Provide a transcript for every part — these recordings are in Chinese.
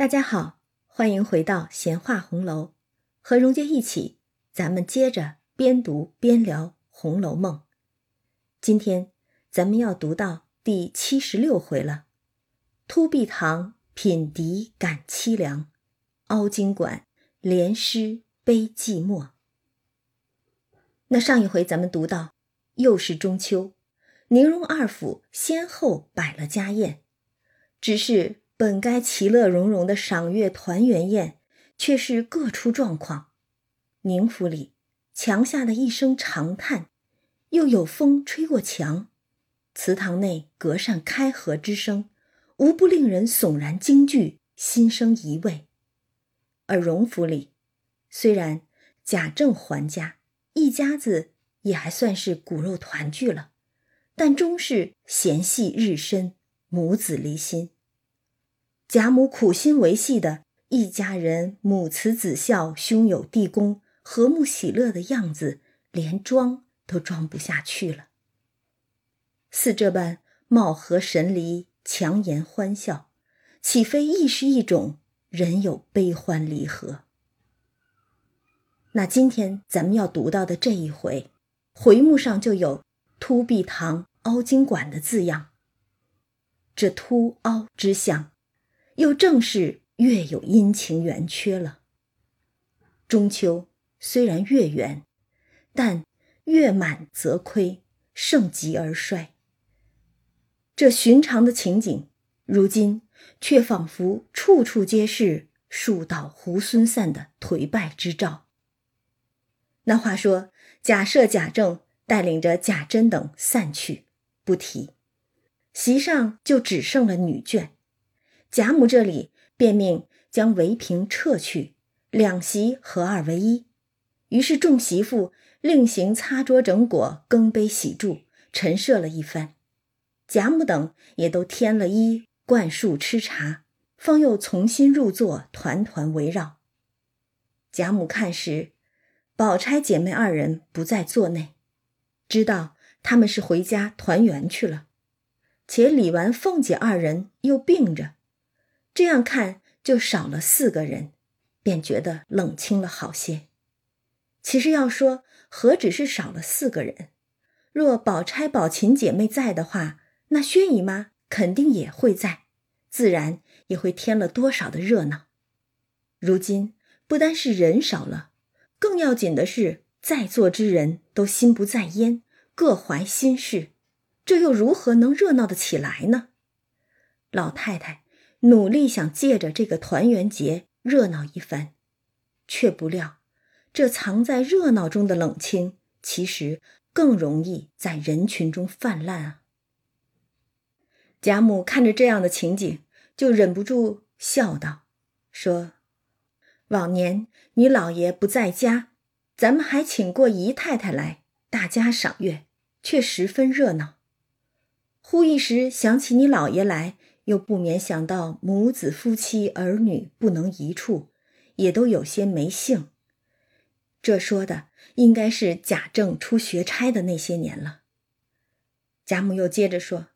大家好，欢迎回到闲话红楼，和蓉姐一起，咱们接着边读边聊《红楼梦》。今天咱们要读到第七十六回了。突壁堂品笛感凄凉，凹晶馆连诗悲寂寞。那上一回咱们读到，又是中秋，宁荣二府先后摆了家宴，只是本该其乐融融的赏月团圆宴，却是各出状况。宁府里墙下的一声长叹，又有风吹过墙；祠堂内隔扇开合之声，无不令人悚然惊惧，心生疑畏。而荣府里，虽然贾政还家。一家子也还算是骨肉团聚了，但终是嫌隙日深，母子离心。贾母苦心维系的一家人母慈子孝、兄友弟恭、和睦喜乐的样子，连装都装不下去了。似这般貌合神离、强颜欢笑，岂非亦是一种人有悲欢离合？那今天咱们要读到的这一回，回目上就有“凸壁堂凹晶馆”的字样。这凸凹之象，又正是月有阴晴圆缺了。中秋虽然月圆，但月满则亏，盛极而衰。这寻常的情景，如今却仿佛处处皆是树倒猢狲散的颓败之兆。那话说，假设贾政带领着贾珍等散去，不提，席上就只剩了女眷。贾母这里便命将围屏撤去，两席合二为一。于是众媳妇另行擦桌整果、更杯洗箸、陈设了一番。贾母等也都添了衣、灌树吃茶，方又重新入座，团团围绕。贾母看时。宝钗姐妹二人不在座内，知道他们是回家团圆去了。且李纨、凤姐二人又病着，这样看就少了四个人，便觉得冷清了好些。其实要说何止是少了四个人，若宝钗、宝琴姐妹在的话，那薛姨妈肯定也会在，自然也会添了多少的热闹。如今不单是人少了。更要紧的是，在座之人都心不在焉，各怀心事，这又如何能热闹得起来呢？老太太努力想借着这个团圆节热闹一番，却不料这藏在热闹中的冷清，其实更容易在人群中泛滥啊！贾母看着这样的情景，就忍不住笑道：“说。”往年你老爷不在家，咱们还请过姨太太来，大家赏月，却十分热闹。忽一时想起你老爷来，又不免想到母子夫妻儿女不能一处，也都有些没兴。这说的应该是贾政出学差的那些年了。贾母又接着说：“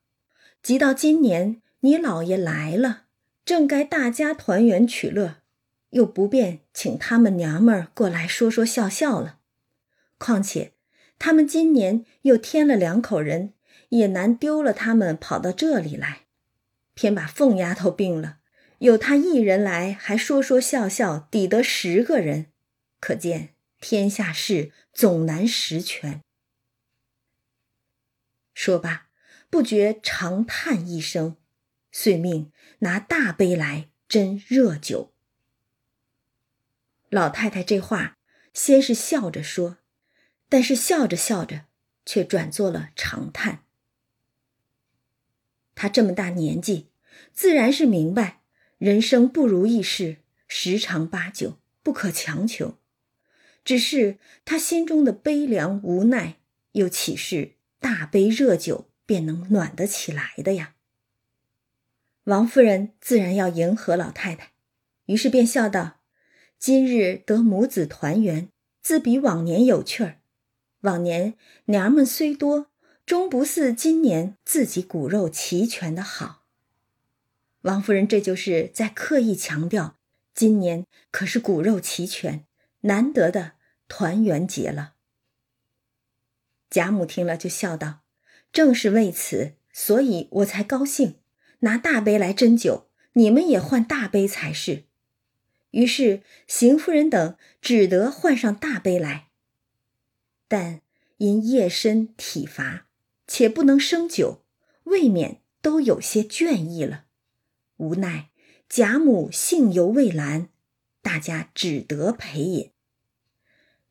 即到今年你老爷来了，正该大家团圆取乐。”又不便请他们娘们儿过来说说笑笑了，况且他们今年又添了两口人，也难丢了他们跑到这里来。偏把凤丫头病了，有她一人来还说说笑笑，抵得十个人，可见天下事总难十全。说罢，不觉长叹一声，遂命拿大杯来斟热酒。老太太这话先是笑着说，但是笑着笑着，却转作了长叹。她这么大年纪，自然是明白人生不如意事十常八九，不可强求。只是他心中的悲凉无奈，又岂是大杯热酒便能暖得起来的呀？王夫人自然要迎合老太太，于是便笑道。今日得母子团圆，自比往年有趣儿。往年娘们虽多，终不似今年自己骨肉齐全的好。王夫人这就是在刻意强调，今年可是骨肉齐全、难得的团圆节了。贾母听了就笑道：“正是为此，所以我才高兴，拿大杯来斟酒，你们也换大杯才是。”于是邢夫人等只得换上大杯来。但因夜深体乏，且不能生酒，未免都有些倦意了。无奈贾母性犹未阑，大家只得陪饮。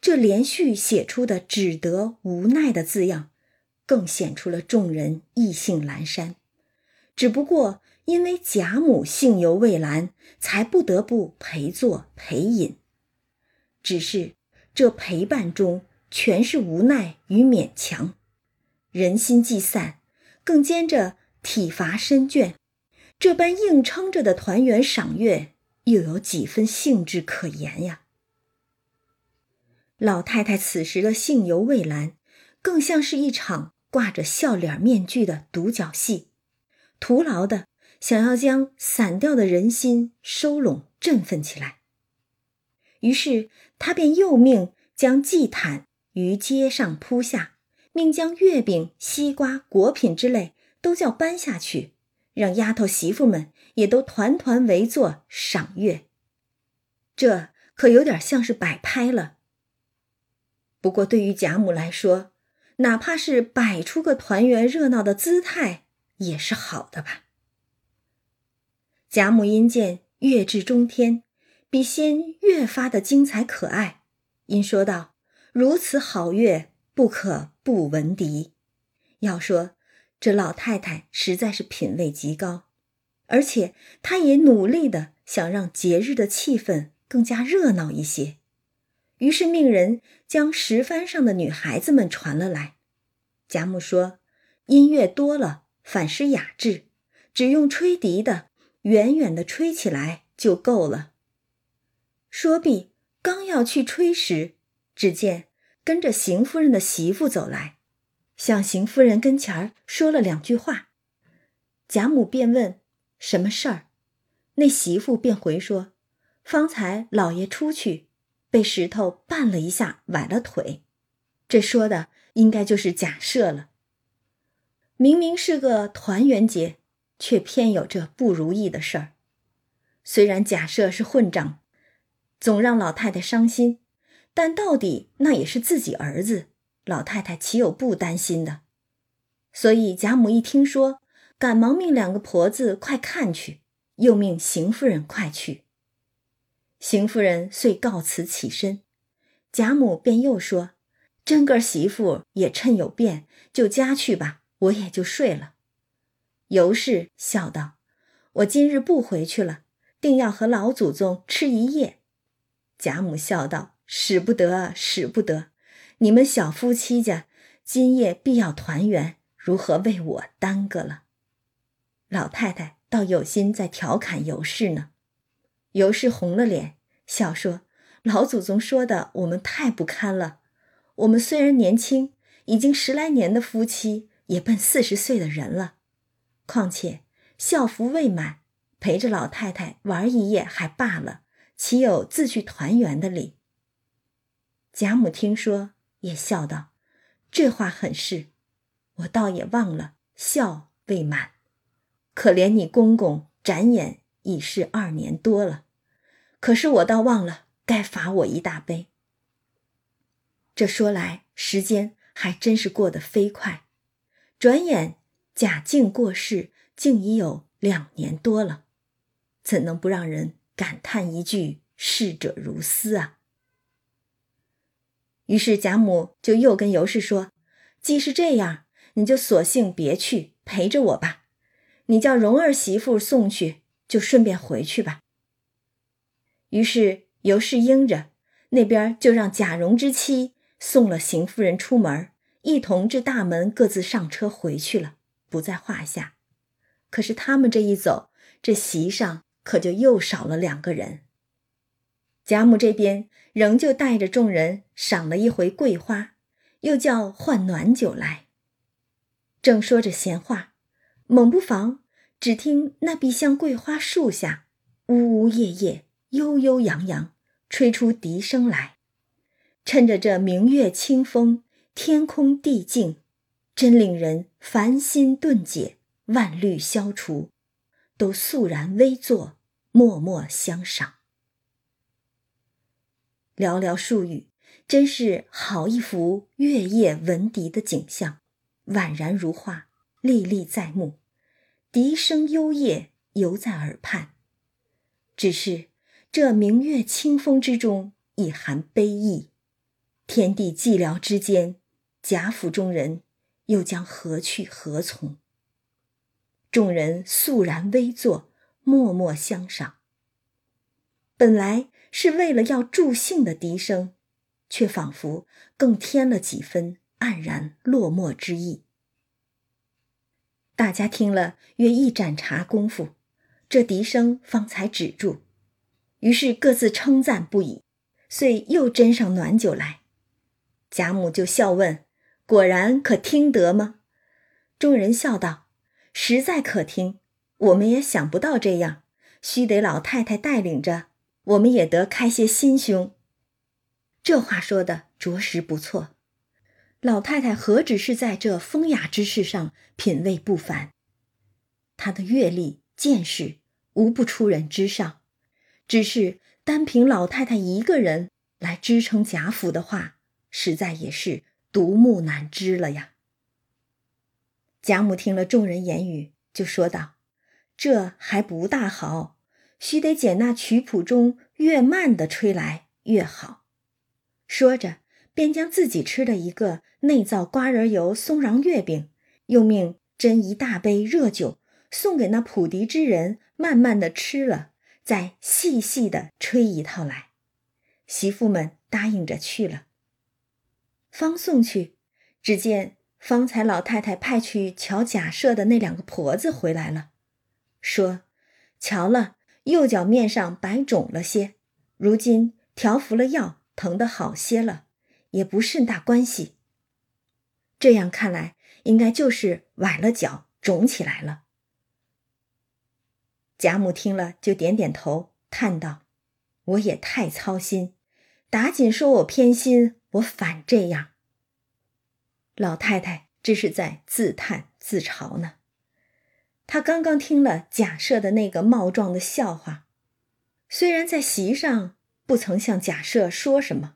这连续写出的“只得无奈”的字样，更显出了众人意兴阑珊。只不过因为贾母性犹未阑，才不得不陪坐陪饮。只是这陪伴中全是无奈与勉强，人心既散，更兼着体乏身倦。这般硬撑着的团圆赏月，又有几分兴致可言呀？老太太此时的性犹未阑，更像是一场挂着笑脸面具的独角戏，徒劳的想要将散掉的人心收拢、振奋起来。于是她便又命将祭坛于街上铺下，命将月饼、西瓜、果品之类都叫搬下去。让丫头媳妇们也都团团围坐赏月，这可有点像是摆拍了。不过对于贾母来说，哪怕是摆出个团圆热闹的姿态，也是好的吧。贾母因见月至中天，比先越发的精彩可爱，因说道：“如此好月，不可不闻笛。”要说。这老太太实在是品味极高，而且她也努力的想让节日的气氛更加热闹一些，于是命人将石帆上的女孩子们传了来。贾母说：“音乐多了，反失雅致，只用吹笛的，远远的吹起来就够了。”说毕，刚要去吹时，只见跟着邢夫人的媳妇走来。向邢夫人跟前儿说了两句话，贾母便问什么事儿，那媳妇便回说：方才老爷出去，被石头绊了一下，崴了腿。这说的应该就是贾赦了。明明是个团圆节，却偏有这不如意的事儿。虽然贾赦是混账，总让老太太伤心，但到底那也是自己儿子。老太太岂有不担心的？所以贾母一听说，赶忙命两个婆子快看去，又命邢夫人快去。邢夫人遂告辞起身，贾母便又说：“真个媳妇也趁有便，就家去吧，我也就睡了。”尤氏笑道：“我今日不回去了，定要和老祖宗吃一夜。”贾母笑道：“使不得，使不得。”你们小夫妻家今夜必要团圆，如何为我耽搁了？老太太倒有心在调侃尤氏呢。尤氏红了脸，笑说：“老祖宗说的，我们太不堪了。我们虽然年轻，已经十来年的夫妻，也奔四十岁的人了。况且孝服未满，陪着老太太玩一夜还罢了，岂有自去团圆的理？”贾母听说。也笑道：“这话很是，我倒也忘了孝未满。可怜你公公展眼已是二年多了，可是我倒忘了该罚我一大杯。这说来时间还真是过得飞快，转眼贾静过世竟已有两年多了，怎能不让人感叹一句‘逝者如斯’啊？”于是贾母就又跟尤氏说：“既是这样，你就索性别去陪着我吧。你叫蓉儿媳妇送去，就顺便回去吧。”于是尤氏应着，那边就让贾蓉之妻送了邢夫人出门，一同至大门各自上车回去了，不在话下。可是他们这一走，这席上可就又少了两个人。贾母这边仍旧带着众人赏了一回桂花，又叫换暖酒来。正说着闲话，猛不防只听那碧香桂花树下，呜呜咽咽，悠悠扬扬，吹出笛声来。趁着这明月清风，天空地静，真令人烦心顿解，万虑消除，都肃然微坐，默默相赏。寥寥数语，真是好一幅月夜闻笛的景象，宛然如画，历历在目。笛声幽咽，犹在耳畔。只是这明月清风之中，已含悲意。天地寂寥之间，贾府中人又将何去何从？众人肃然微坐，默默相赏。本来是为了要助兴的笛声，却仿佛更添了几分黯然落寞之意。大家听了约一盏茶功夫，这笛声方才止住，于是各自称赞不已，遂又斟上暖酒来。贾母就笑问：“果然可听得吗？”众人笑道：“实在可听，我们也想不到这样，须得老太太带领着，我们也得开些心胸。”这话说的着实不错。老太太何止是在这风雅之事上品味不凡，她的阅历见识无不出人之上。只是单凭老太太一个人来支撑贾府的话，实在也是独木难支了呀。贾母听了众人言语，就说道：“这还不大好，须得捡那曲谱中越慢的吹来越好。”说着。便将自己吃的一个内造瓜仁油松瓤月饼，又命斟一大杯热酒送给那普笛之人，慢慢的吃了，再细细的吹一套来。媳妇们答应着去了。方送去，只见方才老太太派去瞧贾赦的那两个婆子回来了，说瞧了右脚面上白肿了些，如今调服了药，疼得好些了。也不甚大关系。这样看来，应该就是崴了脚，肿起来了。贾母听了，就点点头，叹道：“我也太操心，打紧说我偏心，我反这样。”老太太这是在自叹自嘲呢。他刚刚听了贾赦的那个冒撞的笑话，虽然在席上不曾向贾赦说什么。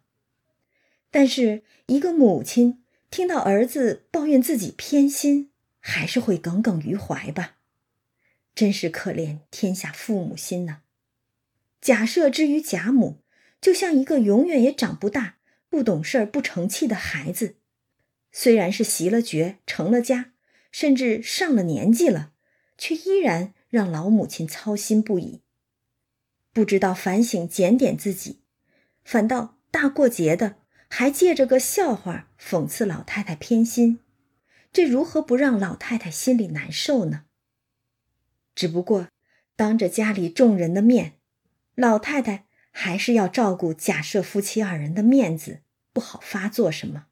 但是，一个母亲听到儿子抱怨自己偏心，还是会耿耿于怀吧？真是可怜天下父母心呐！假设之于贾母，就像一个永远也长不大、不懂事儿、不成器的孩子。虽然是习了绝、成了家，甚至上了年纪了，却依然让老母亲操心不已。不知道反省检点自己，反倒大过节的。还借着个笑话讽刺老太太偏心，这如何不让老太太心里难受呢？只不过当着家里众人的面，老太太还是要照顾假设夫妻二人的面子，不好发作什么。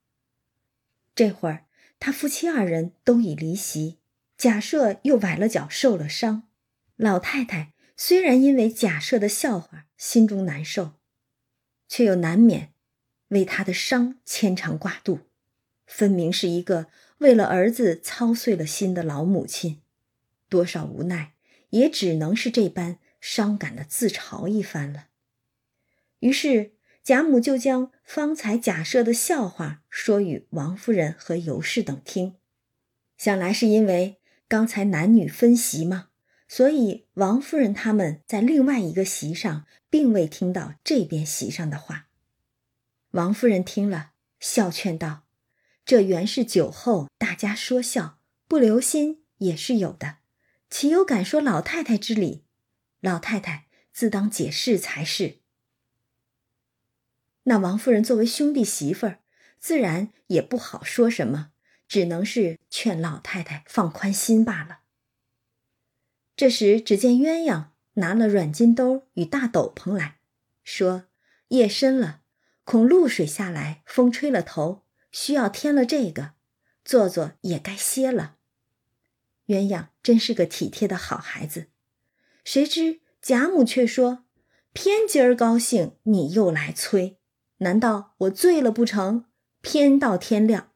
这会儿他夫妻二人都已离席，贾赦又崴了脚，受了伤。老太太虽然因为贾赦的笑话心中难受，却又难免。为他的伤牵肠挂肚，分明是一个为了儿子操碎了心的老母亲，多少无奈，也只能是这般伤感的自嘲一番了。于是贾母就将方才假设的笑话说与王夫人和尤氏等听，想来是因为刚才男女分席嘛，所以王夫人他们在另外一个席上，并未听到这边席上的话。王夫人听了，笑劝道：“这原是酒后大家说笑，不留心也是有的，岂有敢说老太太之理？老太太自当解释才是。”那王夫人作为兄弟媳妇儿，自然也不好说什么，只能是劝老太太放宽心罢了。这时，只见鸳鸯拿了软金兜与大斗篷来说：“夜深了。”恐露水下来，风吹了头，需要添了这个，坐坐也该歇了。鸳鸯真是个体贴的好孩子。谁知贾母却说：“偏今儿高兴，你又来催，难道我醉了不成？偏到天亮。”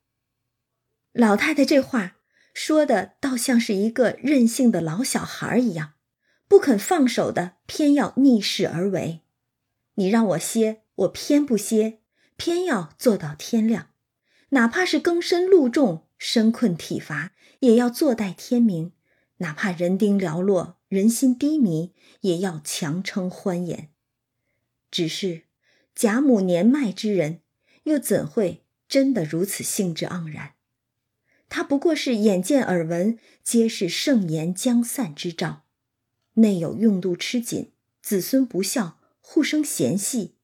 老太太这话说的倒像是一个任性的老小孩一样，不肯放手的，偏要逆势而为。你让我歇，我偏不歇，偏要做到天亮，哪怕是更深路重、身困体乏，也要坐待天明；哪怕人丁寥落、人心低迷，也要强撑欢颜。只是贾母年迈之人，又怎会真的如此兴致盎然？他不过是眼见耳闻，皆是盛言将散之兆，内有用度吃紧，子孙不孝，互生嫌隙；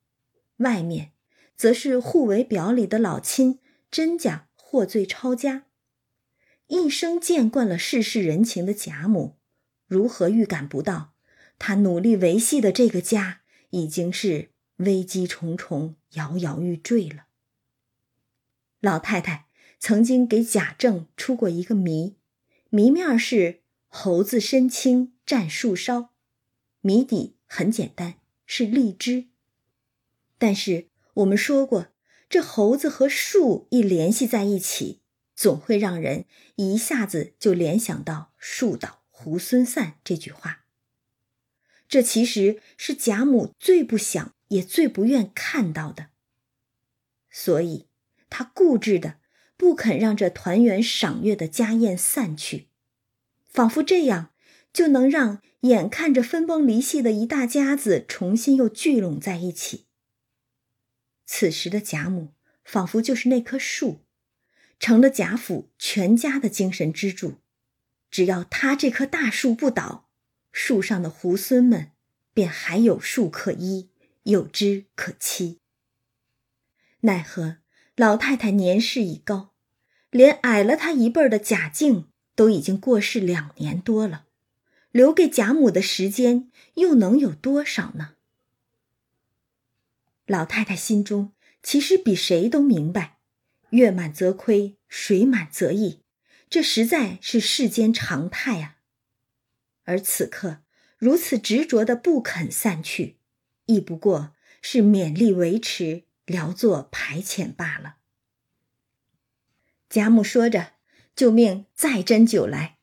外面，则是互为表里的老亲，真假获罪抄家。一生见惯了世事人情的贾母，如何预感不到，他努力维系的这个家，已经是危机重重，摇摇欲坠了。老太太。曾经给贾政出过一个谜，谜面是猴子身轻蘸树梢，谜底很简单，是荔枝。但是我们说过，这猴子和树一联系在一起，总会让人一下子就联想到“树倒猢狲散”这句话。这其实是贾母最不想也最不愿看到的，所以她固执的。不肯让这团圆赏月的家宴散去，仿佛这样就能让眼看着分崩离析的一大家子重新又聚拢在一起。此时的贾母仿佛就是那棵树，成了贾府全家的精神支柱。只要他这棵大树不倒，树上的猢狲们便还有树可依，有枝可栖。奈何？老太太年事已高，连矮了他一辈儿的贾静都已经过世两年多了，留给贾母的时间又能有多少呢？老太太心中其实比谁都明白，月满则亏，水满则溢，这实在是世间常态啊。而此刻如此执着的不肯散去，亦不过是勉力维持。聊作排遣罢了。贾母说着，就命再斟酒来，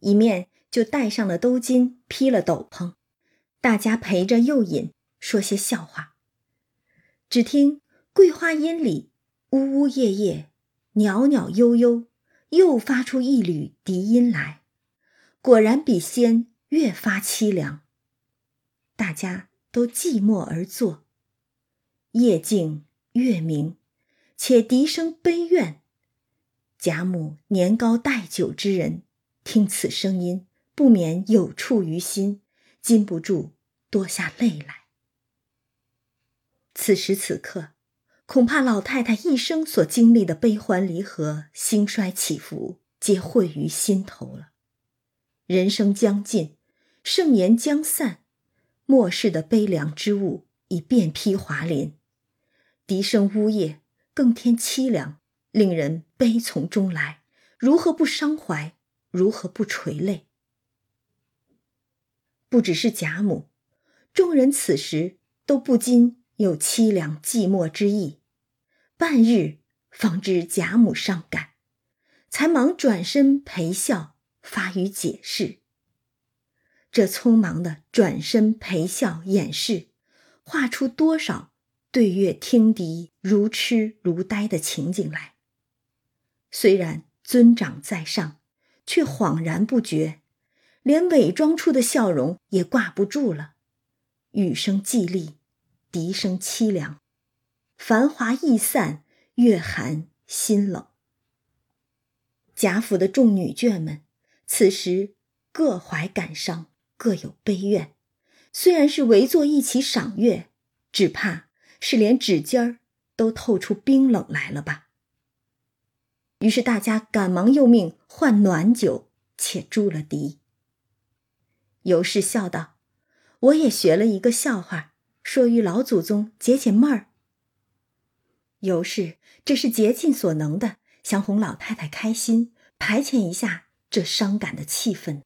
一面就戴上了兜巾，披了斗篷，大家陪着又饮，说些笑话。只听桂花阴里呜呜咽咽，袅袅悠悠，又发出一缕笛音来，果然比先越发凄凉。大家都寂寞而坐，夜静。月明，且笛声悲怨。贾母年高待久之人，听此声音，不免有触于心，禁不住多下泪来。此时此刻，恐怕老太太一生所经历的悲欢离合、兴衰起伏，皆汇于心头了。人生将尽，盛筵将散，末世的悲凉之物已遍披华林。笛声呜咽，更添凄凉，令人悲从中来。如何不伤怀？如何不垂泪？不只是贾母，众人此时都不禁有凄凉寂寞之意。半日方知贾母伤感，才忙转身陪笑，发语解释。这匆忙的转身陪笑掩饰，画出多少？对月听笛如痴如呆的情景来。虽然尊长在上，却恍然不觉，连伪装出的笑容也挂不住了。雨声寂厉，笛声凄凉，繁华易散，月寒心冷。贾府的众女眷们，此时各怀感伤，各有悲怨。虽然是围坐一起赏月，只怕。是连指尖儿都透出冰冷来了吧？于是大家赶忙又命换暖酒，且住了敌。尤氏笑道：“我也学了一个笑话，说与老祖宗解解闷儿。”尤氏这是竭尽所能的想哄老太太开心，排遣一下这伤感的气氛。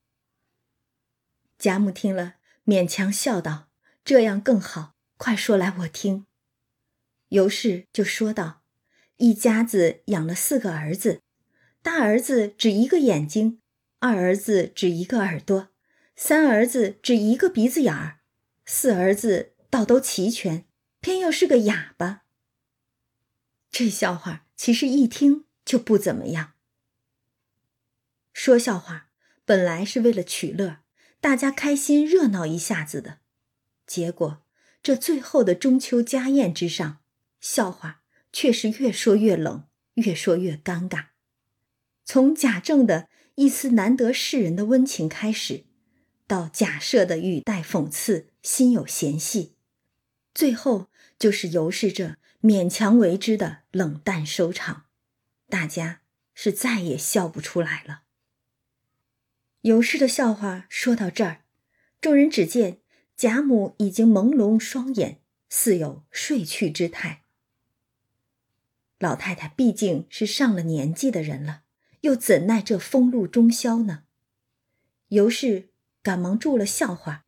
贾母听了，勉强笑道：“这样更好，快说来我听。”尤氏就说道：“一家子养了四个儿子，大儿子只一个眼睛，二儿子只一个耳朵，三儿子只一个鼻子眼儿，四儿子倒都齐全，偏又是个哑巴。”这笑话其实一听就不怎么样。说笑话本来是为了取乐，大家开心热闹一下子的，结果这最后的中秋家宴之上。笑话却是越说越冷，越说越尴尬。从贾政的一丝难得世人的温情开始，到贾赦的语带讽刺，心有嫌隙，最后就是尤氏这勉强为之的冷淡收场，大家是再也笑不出来了。尤氏的笑话说到这儿，众人只见贾母已经朦胧双眼，似有睡去之态。老太太毕竟是上了年纪的人了，又怎奈这风露中宵呢？尤氏赶忙住了笑话，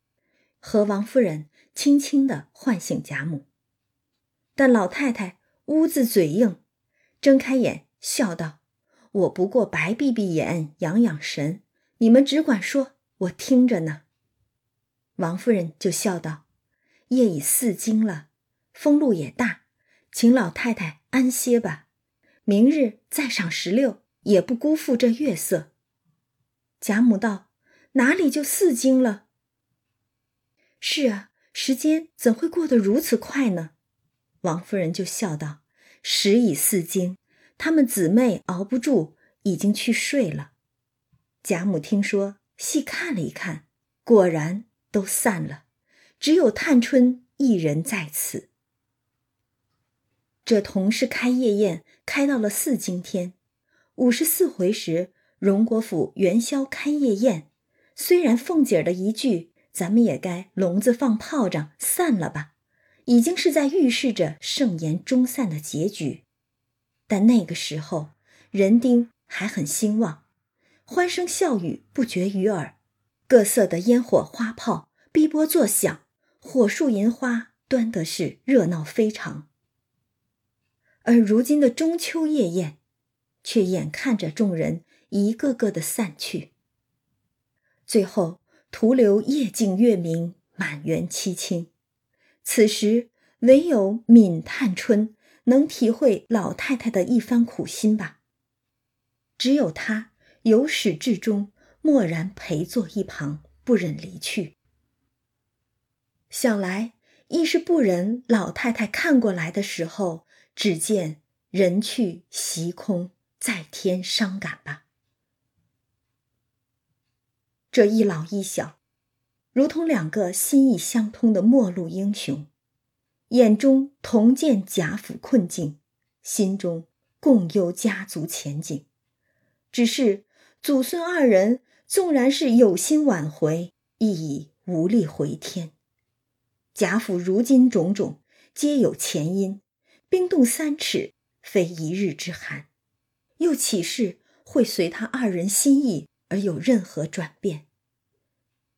和王夫人轻轻地唤醒贾母。但老太太屋子嘴硬，睁开眼笑道：“我不过白闭闭眼，养养神，你们只管说，我听着呢。”王夫人就笑道：“夜已四更了，风露也大。”请老太太安歇吧，明日再赏石榴，也不辜负这月色。贾母道：“哪里就四更了？”是啊，时间怎会过得如此快呢？王夫人就笑道：“时已四更，她们姊妹熬不住，已经去睡了。”贾母听说，细看了一看，果然都散了，只有探春一人在此。这同是开夜宴，开到了四更天，五十四回时，荣国府元宵开夜宴。虽然凤姐儿的一句“咱们也该笼子放炮仗散了吧”，已经是在预示着盛筵终散的结局，但那个时候人丁还很兴旺，欢声笑语不绝于耳，各色的烟火花炮逼波作响，火树银花端的是热闹非常。而如今的中秋夜宴，却眼看着众人一个个的散去，最后徒留夜静月明，满园凄清。此时唯有闵探春能体会老太太的一番苦心吧。只有她由始至终默然陪坐一旁，不忍离去。想来亦是不忍老太太看过来的时候。只见人去席空，再添伤感吧。这一老一小，如同两个心意相通的陌路英雄，眼中同见贾府困境，心中共忧家族前景。只是祖孙二人纵然是有心挽回，亦已无力回天。贾府如今种种，皆有前因。冰冻三尺，非一日之寒，又岂是会随他二人心意而有任何转变？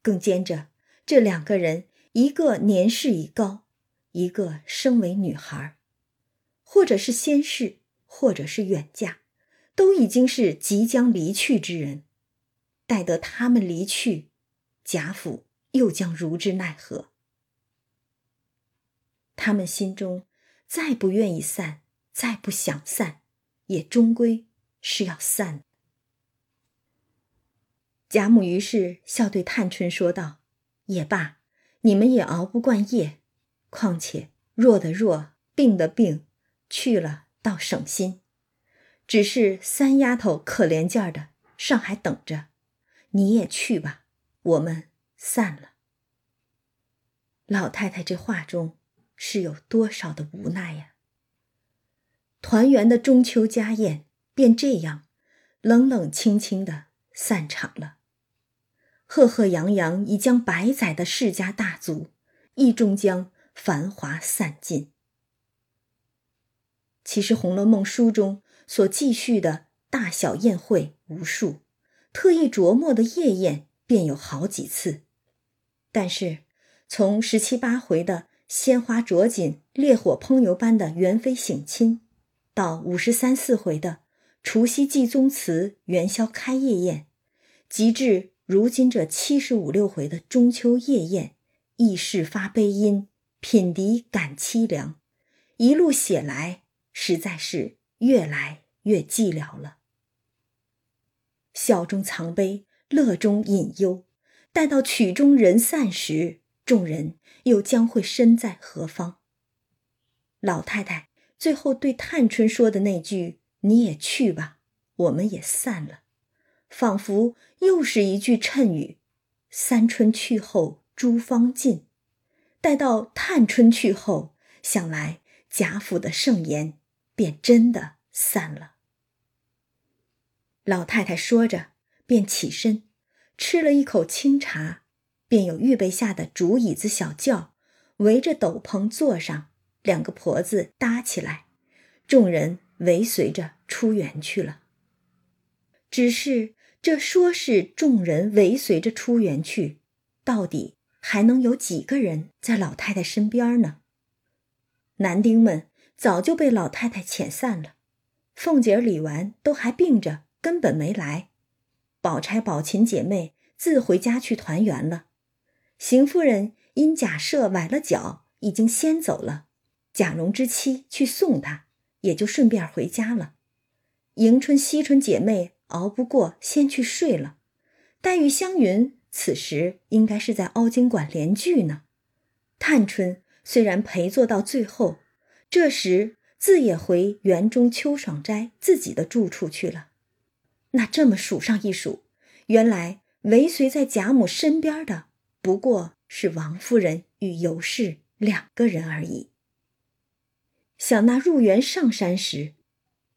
更兼着这两个人，一个年事已高，一个生为女孩，或者是先逝，或者是远嫁，都已经是即将离去之人。待得他们离去，贾府又将如之奈何？他们心中。再不愿意散，再不想散，也终归是要散。贾母于是笑对探春说道：“也罢，你们也熬不惯夜。况且弱的弱，病的病，去了倒省心。只是三丫头可怜劲儿的，上海等着。你也去吧，我们散了。”老太太这话中。是有多少的无奈呀！团圆的中秋家宴便这样冷冷清清的散场了。赫赫扬扬已将百载的世家大族，亦终将繁华散尽。其实《红楼梦》书中所记叙的大小宴会无数，特意琢磨的夜宴便有好几次，但是从十七八回的鲜花着锦、烈火烹油般的元妃省亲，到五十三四回的除夕祭宗祠、元宵开夜宴，及至如今这七十五六回的中秋夜宴，议事发悲音，品笛感凄凉，一路写来，实在是越来越寂寥了。笑中藏悲，乐中隐忧。待到曲终人散时，众人又将会身在何方？老太太最后对探春说的那句“你也去吧，我们也散了”，仿佛又是一句谶语。三春去后诸芳尽，待到探春去后，想来贾府的盛筵便真的散了。老太太说着，便起身，吃了一口清茶，便有预备下的竹椅子、小轿，围着斗篷坐上，两个婆子搭起来，众人围随着出园去了。只是这说是众人围随着出园去，到底还能有几个人在老太太身边呢？男丁们早就被老太太遣散了，凤姐、李纨都还病着。根本没来，宝钗、宝琴姐妹自回家去团圆了。邢夫人因贾赦崴了脚，已经先走了。贾蓉之妻去送她，也就顺便回家了。迎春、惜春姐妹熬不过，先去睡了。黛玉、湘云此时应该是在凹晶馆连剧呢。探春虽然陪坐到最后，这时自也回园中秋爽斋自己的住处去了。那这么数上一数，原来围随在贾母身边的不过是王夫人与尤氏两个人而已。想那入园上山时，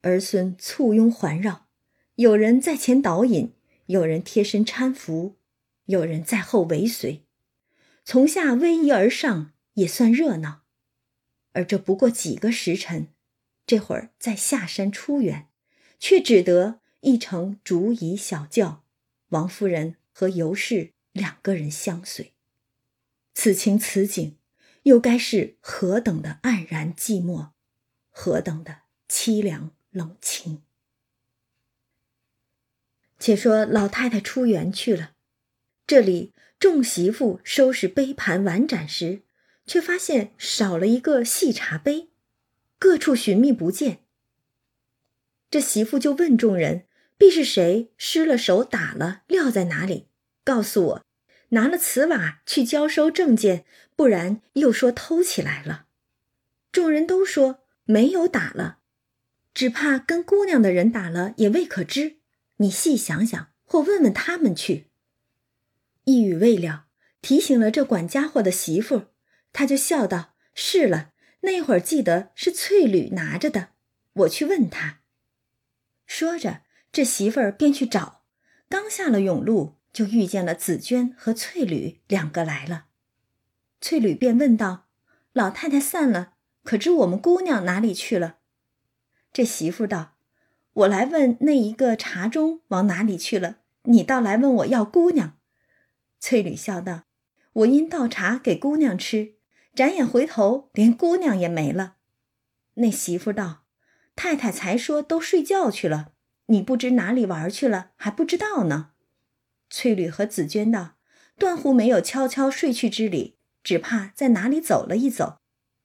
儿孙簇拥环绕，有人在前导引，有人贴身搀扶，有人在后尾随，从下逶迤而上，也算热闹。而这不过几个时辰，这会儿再下山出园，却只得。一乘竹椅小轿，王夫人和尤氏两个人相随。此情此景，又该是何等的黯然寂寞，何等的凄凉冷清。且说老太太出园去了，这里众媳妇收拾杯盘碗盏时，却发现少了一个细茶杯，各处寻觅不见。这媳妇就问众人。必是谁失了手打了，撂在哪里？告诉我，拿了瓷瓦去交收证件，不然又说偷起来了。众人都说没有打了，只怕跟姑娘的人打了也未可知。你细想想，或问问他们去。一语未了，提醒了这管家伙的媳妇，他就笑道：“是了，那会儿记得是翠缕拿着的，我去问他。”说着。这媳妇儿便去找，刚下了甬路，就遇见了紫娟和翠缕两个来了。翠缕便问道：“老太太散了，可知我们姑娘哪里去了？”这媳妇道：“我来问那一个茶盅往哪里去了，你倒来问我要姑娘。”翠缕笑道：“我因倒茶给姑娘吃，转眼回头，连姑娘也没了。”那媳妇道：“太太才说都睡觉去了。”你不知哪里玩去了，还不知道呢。翠缕和紫娟道：“断乎没有悄悄睡去之理，只怕在哪里走了一走。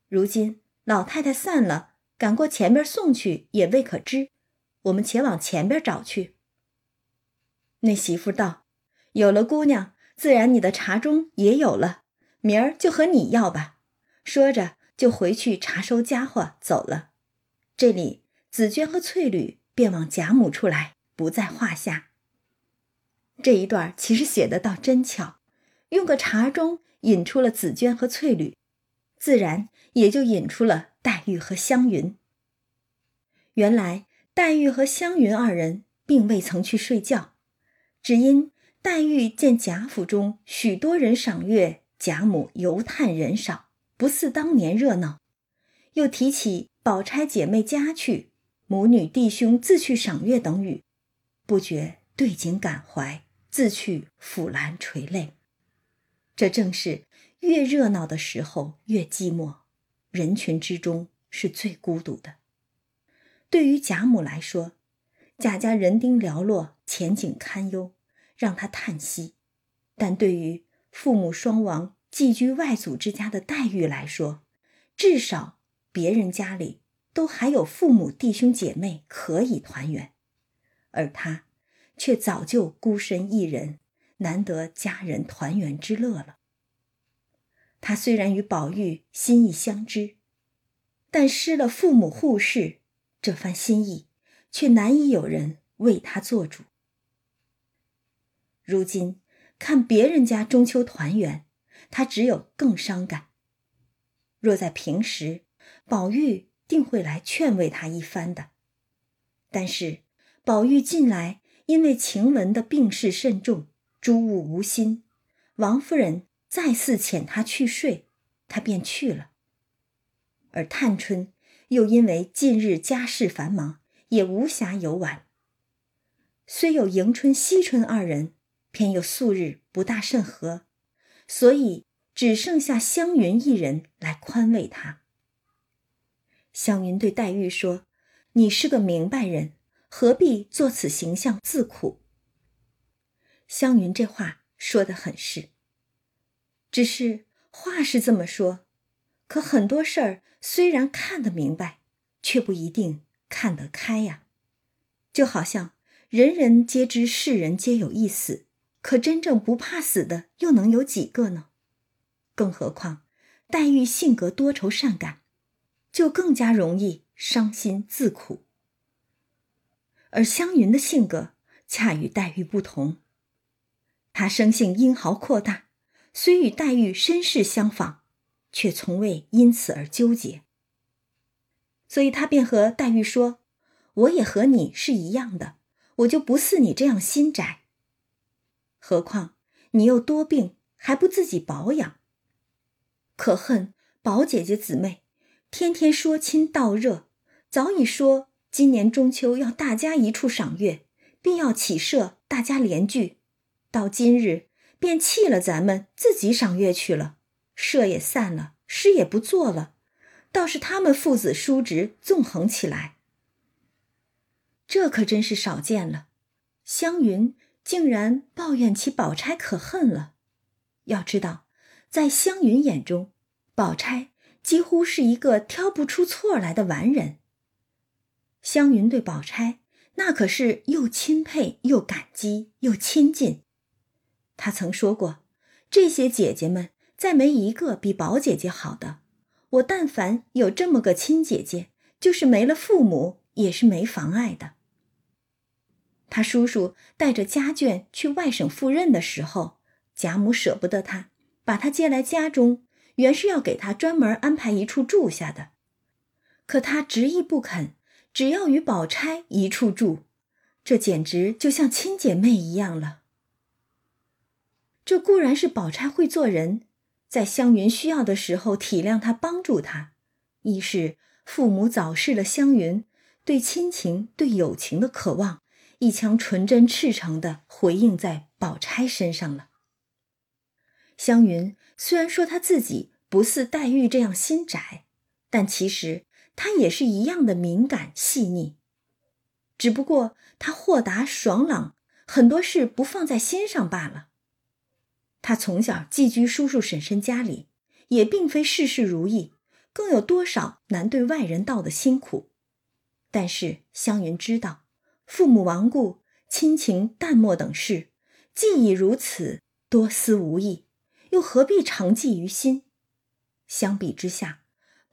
如今老太太散了，赶过前边送去也未可知。我们且往前边找去。”那媳妇道：“有了姑娘，自然你的茶盅也有了，明儿就和你要吧。”说着就回去查收家伙走了。这里紫娟和翠缕。便往贾母处来，不在话下。这一段其实写的倒真巧，用个茶盅引出了紫娟和翠缕，自然也就引出了黛玉和湘云。原来黛玉和湘云二人并未曾去睡觉，只因黛玉见贾府中许多人赏月，贾母犹叹人少，不似当年热闹，又提起宝钗姐妹家去。母女弟兄自去赏月等语，不觉对景感怀，自去抚兰垂泪。这正是越热闹的时候越寂寞，人群之中是最孤独的。对于贾母来说，贾家人丁寥落，前景堪忧，让她叹息；但对于父母双亡、寄居外祖之家的黛玉来说，至少别人家里都还有父母弟兄姐妹可以团圆，而她却早就孤身一人，难得家人团圆之乐了。他虽然与宝玉心意相知，但失了父母护士，这番心意却难以有人为他做主。如今看别人家中秋团圆，他只有更伤感。若在平时，宝玉定会来劝慰他一番的。但是，宝玉近来因为晴雯的病势甚重，诸务无心，王夫人再次遣她去睡，她便去了。而探春又因为近日家事繁忙，也无暇游玩。虽有迎春、惜春二人，偏又素日不大甚和，所以。只剩下湘云一人来宽慰他。湘云对黛玉说：“你是个明白人，何必做此形象自苦？”湘云这话说的很是。只是话是这么说，可很多事儿虽然看得明白，却不一定看得开呀。就好像人人皆知世人皆有一死，可真正不怕死的又能有几个呢？更何况，黛玉性格多愁善感，就更加容易伤心自苦。而湘云的性格恰与黛玉不同，她生性英豪阔大，虽与黛玉身世相仿，却从未因此而纠结。所以她便和黛玉说：“我也和你是一样的，我就不似你这样心窄。何况你又多病，还不自己保养。”可恨宝姐姐姊妹，天天说亲道热，早已说今年中秋要大家一处赏月，并要起社大家联聚。到今日便弃了咱们，自己赏月去了，社也散了，诗也不做了，倒是他们父子叔侄纵横起来。这可真是少见了。湘云竟然抱怨起宝钗可恨了，要知道。在湘云眼中，宝钗几乎是一个挑不出错来的完人。湘云对宝钗那可是又钦佩又感激又亲近。她曾说过：“这些姐姐们再没一个比宝姐姐好的。我但凡有这么个亲姐姐，就是没了父母也是没妨碍的。”他叔叔带着家眷去外省赴任的时候，贾母舍不得他。把他接来家中，原是要给他专门安排一处住下的，可他执意不肯，只要与宝钗一处住，这简直就像亲姐妹一样了。这固然是宝钗会做人，在湘云需要的时候体谅她、帮助她；一是父母早逝了，湘云对亲情、对友情的渴望，一腔纯真赤诚的回应在宝钗身上了。湘云虽然说她自己不似黛玉这样心窄，但其实他也是一样的敏感细腻，只不过他豁达爽朗，很多事不放在心上罢了。他从小寄居叔叔婶婶家里，也并非事事如意，更有多少难对外人道的辛苦。但是湘云知道，父母亡故、亲情淡漠等事，既已如此，多思无益。又何必常记于心？相比之下，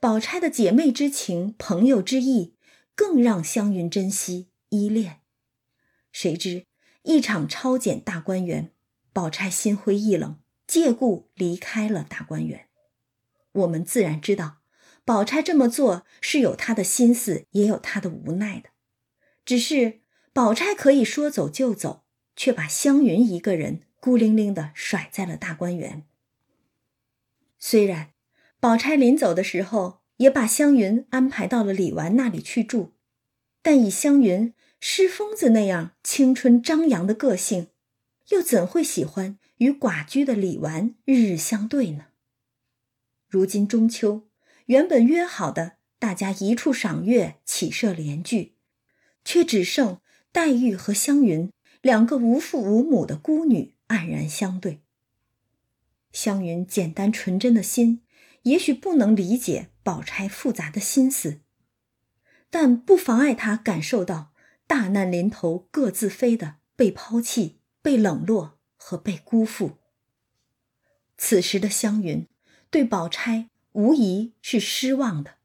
宝钗的姐妹之情、朋友之意，更让湘云珍惜依恋。谁知一场超检大观园，宝钗心灰意冷，借故离开了大观园。我们自然知道，宝钗这么做是有她的心思，也有她的无奈的。只是宝钗可以说走就走，却把湘云一个人孤零零的甩在了大观园。虽然，宝钗临走的时候也把湘云安排到了李纨那里去住，但以湘云诗疯子那样青春张扬的个性，又怎会喜欢与寡居的李纨日日相对呢？如今中秋，原本约好的大家一处赏月、起设联句，却只剩黛玉和湘云两个无父无母的孤女黯然相对。湘云简单纯真的心，也许不能理解宝钗复杂的心思，但不妨碍她感受到。大难临头各自飞的被抛弃、被冷落和被辜负。此时的湘云对宝钗无疑是失望的，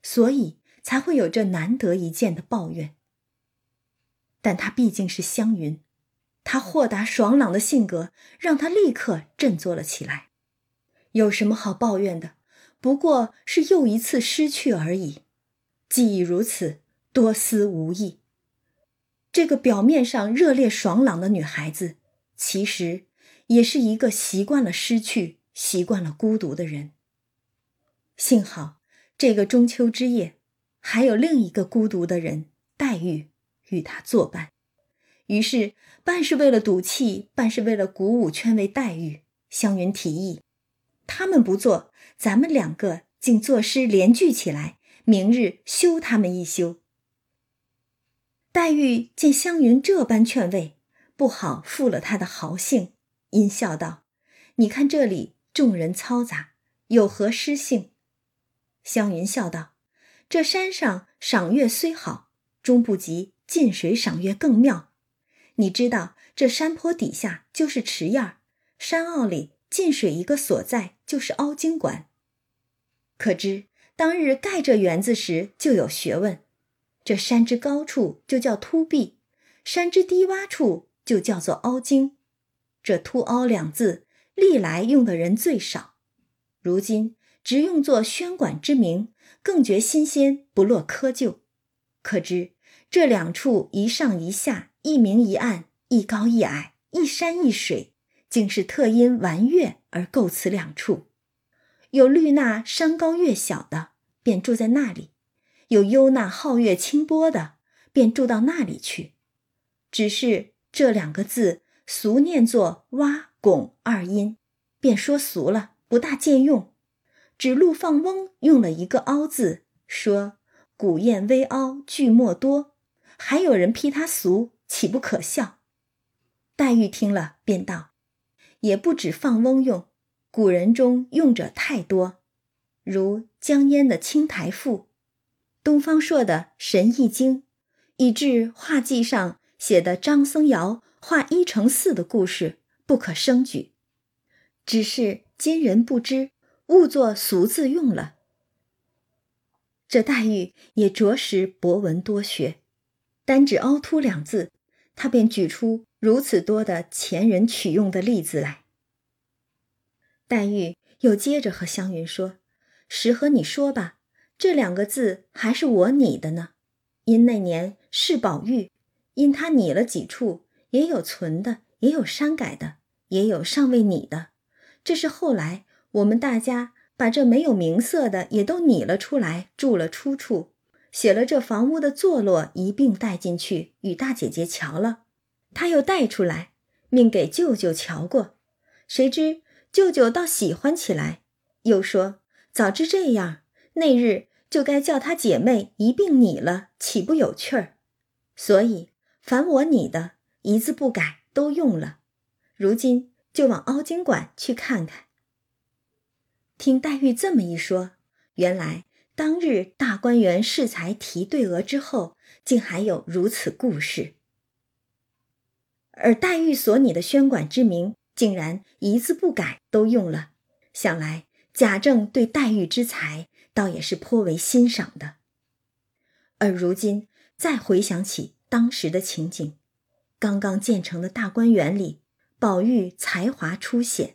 所以才会有这难得一见的抱怨。但她毕竟是湘云，她豁达爽朗的性格让她立刻振作了起来。有什么好抱怨的？不过是又一次失去而已。既已如此。多思无益。这个表面上热烈爽朗的女孩子，其实也是一个习惯了失去、习惯了孤独的人。幸好，这个中秋之夜，还有另一个孤独的人黛玉与她作伴。于是，半是为了赌气，半是为了鼓舞劝慰黛玉，湘云提议：他们不做，咱们两个竟作诗联句起来，明日休他们一休。黛玉见湘云这般劝慰，不好负了她的豪兴，阴笑道：“你看这里众人嘈杂，有何诗兴？”湘云笑道：“这山上赏月虽好，终不及近水赏月更妙。你知道，这山坡底下就是池院，山坳里近水一个所在就是凹晶馆。可知当日盖这园子时就有学问。”这山之高处就叫凸壁，山之低洼处就叫做凹晶。这凸凹两字历来用的人最少，如今只用作宣馆之名，更觉新鲜，不落窠臼。可知这两处一上一下，一明一暗，一高一矮，一山一水，竟是特因玩月而构此两处。有绿那山高月小的，便住在那里。有幽那皓月清波的，便住到那里去。只是这两个字俗念作蛙拱二音，便说俗了，不大见用。只陆放翁用了一个凹字，说古砚微凹句墨多，还有人批他俗，岂不可笑？黛玉听了，便道：“也不止放翁用，古人中用者太多，如江淹的《青苔赋》。”东方朔的《神异经》，以致画记上写的张僧繇画一乘四的故事不可胜举，只是今人不知，误作俗字用了。这黛玉也着实博闻多学，单指凹凸两字，他便举出如此多的前人取用的例子来。黛玉又接着和湘云说：“实和你说吧。”这两个字还是我拟的呢，因那年是宝玉，因他拟了几处，也有存的，也有删改的，也有尚未拟的。这是后来我们大家把这没有名色的也都拟了出来，注了出处，写了这房屋的坐落一并带进去，与大姐姐瞧了，他又带出来，命给舅舅瞧过，谁知舅舅倒喜欢起来，又说早知这样。那日就该叫他姐妹一并拟了，岂不有趣儿？所以凡我拟的，一字不改，都用了。如今就往凹晶馆去看看。听黛玉这么一说，原来当日大观园试才题对额之后，竟还有如此故事。而黛玉所拟的宣馆之名，竟然一字不改都用了。想来贾政对黛玉之才。倒也是颇为欣赏的。而如今再回想起当时的情景，刚刚建成的大观园里，宝玉才华初显，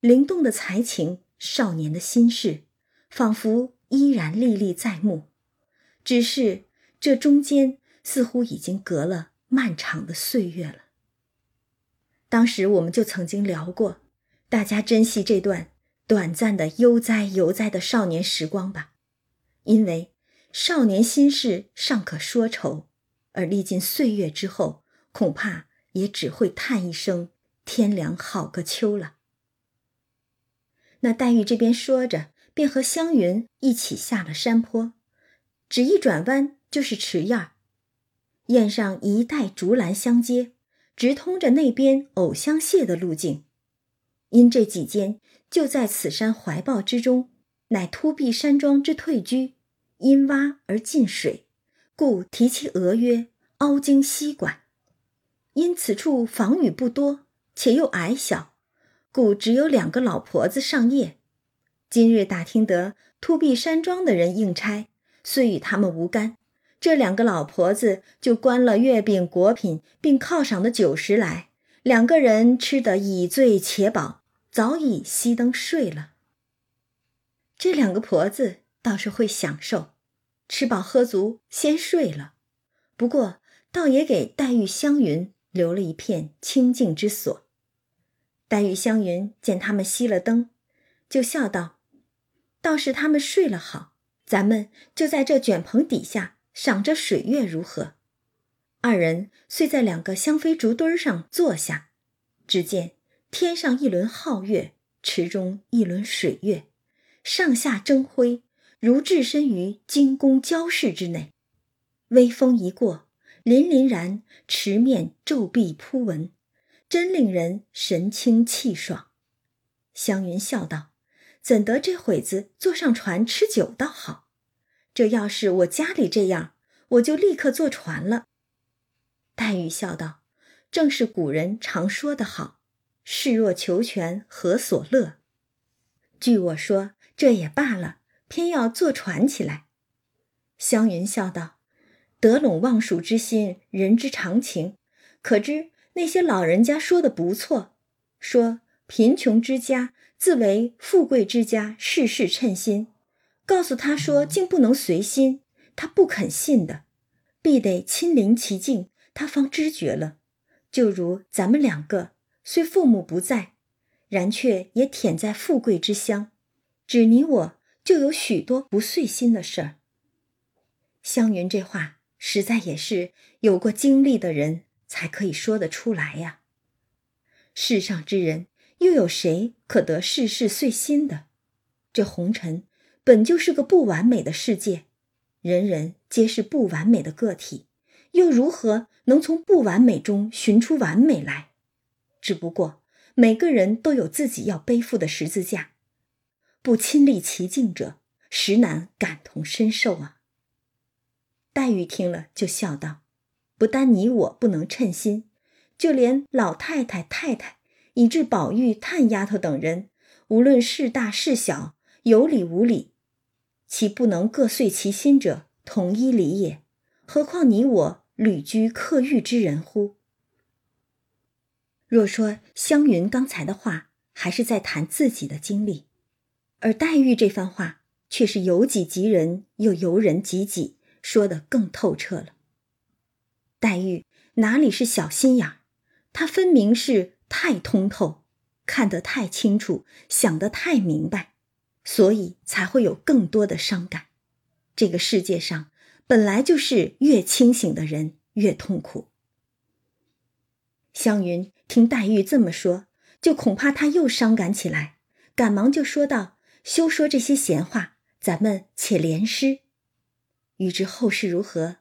灵动的才情，少年的心事，仿佛依然历历在目。只是这中间似乎已经隔了漫长的岁月了。当时我们就曾经聊过，大家珍惜这段。短暂的悠哉悠哉的少年时光吧，因为少年心事尚可说愁，而历尽岁月之后，恐怕也只会叹一声“天凉好个秋”了。那黛玉这边说着，便和湘云一起下了山坡，只一转弯就是池院儿，堰上一带竹篮相接，直通着那边藕香榭的路径。因这几间就在此山怀抱之中，乃突壁山庄之退居，因洼而进水，故题其额曰“凹经溪馆”。因此处房宇不多，且又矮小，故只有两个老婆子上夜。今日打听得突壁山庄的人应差，虽与他们无干，这两个老婆子就关了月饼果品，并犒赏的酒食来，两个人吃得已醉且饱。早已熄灯睡了。这两个婆子倒是会享受，吃饱喝足先睡了。不过倒也给黛玉、湘云留了一片清静之所。黛玉、湘云见他们熄了灯，就笑道：“倒是他们睡了好，咱们就在这卷棚底下赏着水月如何？”二人遂在两个香妃竹墩上坐下，只见。天上一轮皓月，池中一轮水月，上下争辉，如置身于金宫交室之内。微风一过，凛凛然池面皱壁铺纹，真令人神清气爽。湘云笑道：“怎得这会子坐上船吃酒倒好？这要是我家里这样，我就立刻坐船了。”黛玉笑道：“正是古人常说的好。”视若求全，何所乐？据我说，这也罢了，偏要坐船起来。湘云笑道：“得陇望蜀之心，人之常情。可知那些老人家说的不错，说贫穷之家自为富贵之家，事事称心。告诉他说，竟不能随心，他不肯信的，必得亲临其境，他方知觉了。就如咱们两个。”虽父母不在，然却也舔在富贵之乡，只你我就有许多不遂心的事儿。湘云这话实在也是有过经历的人才可以说得出来呀。世上之人又有谁可得事事遂心的？这红尘本就是个不完美的世界，人人皆是不完美的个体，又如何能从不完美中寻出完美来？只不过每个人都有自己要背负的十字架，不亲历其境者，实难感同身受啊。黛玉听了就笑道：“不但你我不能称心，就连老太太、太太，以致宝玉、探丫头等人，无论是大是小，有理无理，其不能各遂其心者，同一理也。何况你我旅居客寓之人乎？”若说湘云刚才的话还是在谈自己的经历，而黛玉这番话却是由己及人，又由人及己，说得更透彻了。黛玉哪里是小心眼儿，她分明是太通透，看得太清楚，想得太明白，所以才会有更多的伤感。这个世界上本来就是越清醒的人越痛苦。湘云听黛玉这么说，就恐怕她又伤感起来，赶忙就说道：“休说这些闲话，咱们且联诗。欲知后事如何，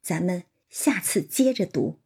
咱们下次接着读。”